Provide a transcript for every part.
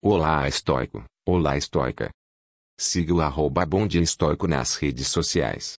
Olá estoico, olá estoica. Siga o arroba bonde estoico nas redes sociais.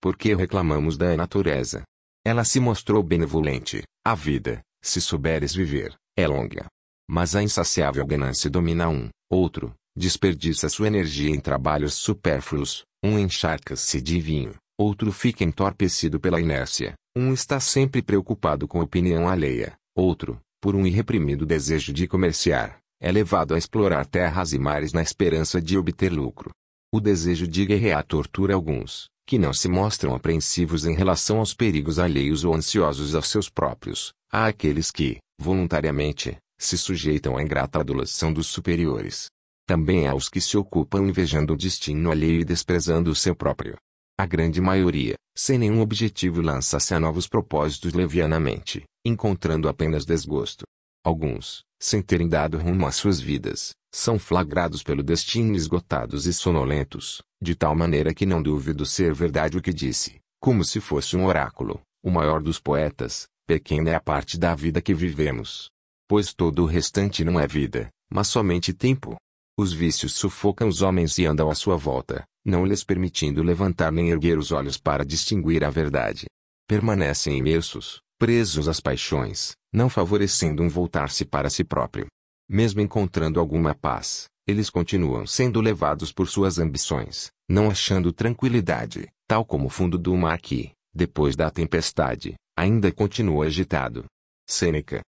Por que reclamamos da natureza? Ela se mostrou benevolente, a vida, se souberes viver, é longa. Mas a insaciável ganância domina um, outro, desperdiça sua energia em trabalhos supérfluos, um encharca-se de vinho, outro fica entorpecido pela inércia, um está sempre preocupado com a opinião alheia, outro, por um irreprimido desejo de comerciar, é levado a explorar terras e mares na esperança de obter lucro. O desejo de guerrear tortura alguns, que não se mostram apreensivos em relação aos perigos alheios ou ansiosos aos seus próprios. Há aqueles que, voluntariamente, se sujeitam à ingrata adulação dos superiores. Também há os que se ocupam invejando o destino alheio e desprezando o seu próprio. A grande maioria, sem nenhum objetivo lança-se a novos propósitos levianamente, encontrando apenas desgosto. Alguns, sem terem dado rumo às suas vidas, são flagrados pelo destino esgotados e sonolentos, de tal maneira que não duvido ser verdade o que disse, como se fosse um oráculo, o maior dos poetas, pequena é a parte da vida que vivemos. Pois todo o restante não é vida, mas somente tempo. Os vícios sufocam os homens e andam à sua volta, não lhes permitindo levantar nem erguer os olhos para distinguir a verdade. Permanecem imersos, presos às paixões, não favorecendo um voltar-se para si próprio. Mesmo encontrando alguma paz, eles continuam sendo levados por suas ambições, não achando tranquilidade, tal como o fundo do mar que, depois da tempestade, ainda continua agitado. Sêneca.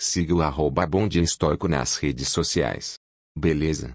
Siga o arroba Bonde Estoico nas redes sociais. Beleza?